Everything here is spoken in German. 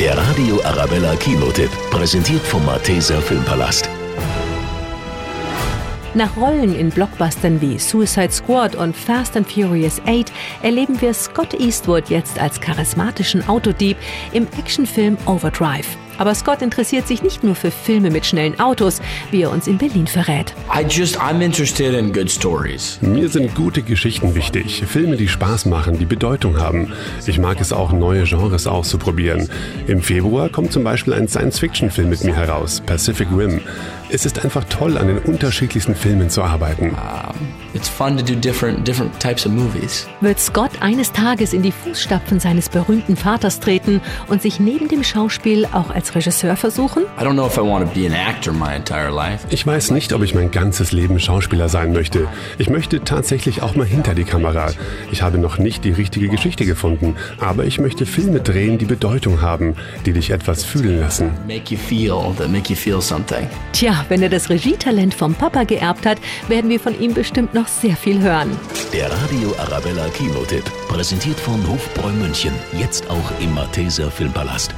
Der Radio Arabella Kinotipp, präsentiert vom Malteser Filmpalast. Nach Rollen in Blockbustern wie Suicide Squad und Fast and Furious 8 erleben wir Scott Eastwood jetzt als charismatischen Autodieb im Actionfilm Overdrive. Aber Scott interessiert sich nicht nur für Filme mit schnellen Autos, wie er uns in Berlin verrät. I just, I'm interested in good stories. Mir sind gute Geschichten wichtig, Filme, die Spaß machen, die Bedeutung haben. Ich mag es auch, neue Genres auszuprobieren. Im Februar kommt zum Beispiel ein Science-Fiction-Film mit mir heraus, Pacific Rim. Es ist einfach toll, an den unterschiedlichsten Filmen zu arbeiten. It's fun to do different, different types of movies. Wird Scott eines Tages in die Fußstapfen seines berühmten Vaters treten und sich neben dem Schauspiel auch als Regisseur versuchen? I don't know if I want to be an actor my entire life. Ich weiß nicht, ob ich mein ganzes Leben Schauspieler sein möchte. Ich möchte tatsächlich auch mal hinter die Kamera. Ich habe noch nicht die richtige Geschichte gefunden, aber ich möchte Filme drehen, die Bedeutung haben, die dich etwas fühlen lassen. Make you feel, that make you feel something. Tja, wenn er das Regietalent vom Papa geerbt hat, werden wir von ihm bestimmt noch sehr viel hören. Der Radio Arabella Kinotipp, präsentiert von Hofbräu München, jetzt auch im Malteser Filmpalast.